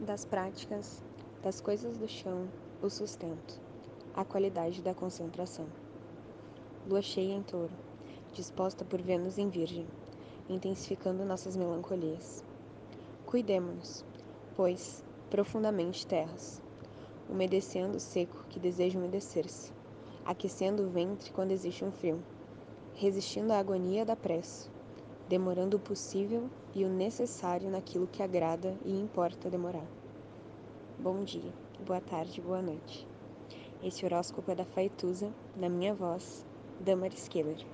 das práticas, das coisas do chão, o sustento, a qualidade da concentração. Lua cheia em touro, disposta por Vênus em Virgem, intensificando nossas melancolias. Cuidemo-nos, pois, profundamente terras, umedecendo o seco que deseja umedecer-se, aquecendo o ventre quando existe um frio, resistindo à agonia da pressa, demorando o possível e o necessário naquilo que agrada e importa demorar. Bom dia, boa tarde, boa noite. Esse horóscopo é da Faituza, na minha voz, Damaris Keller.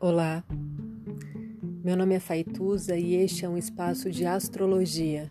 Olá, meu nome é Faituza e este é um espaço de astrologia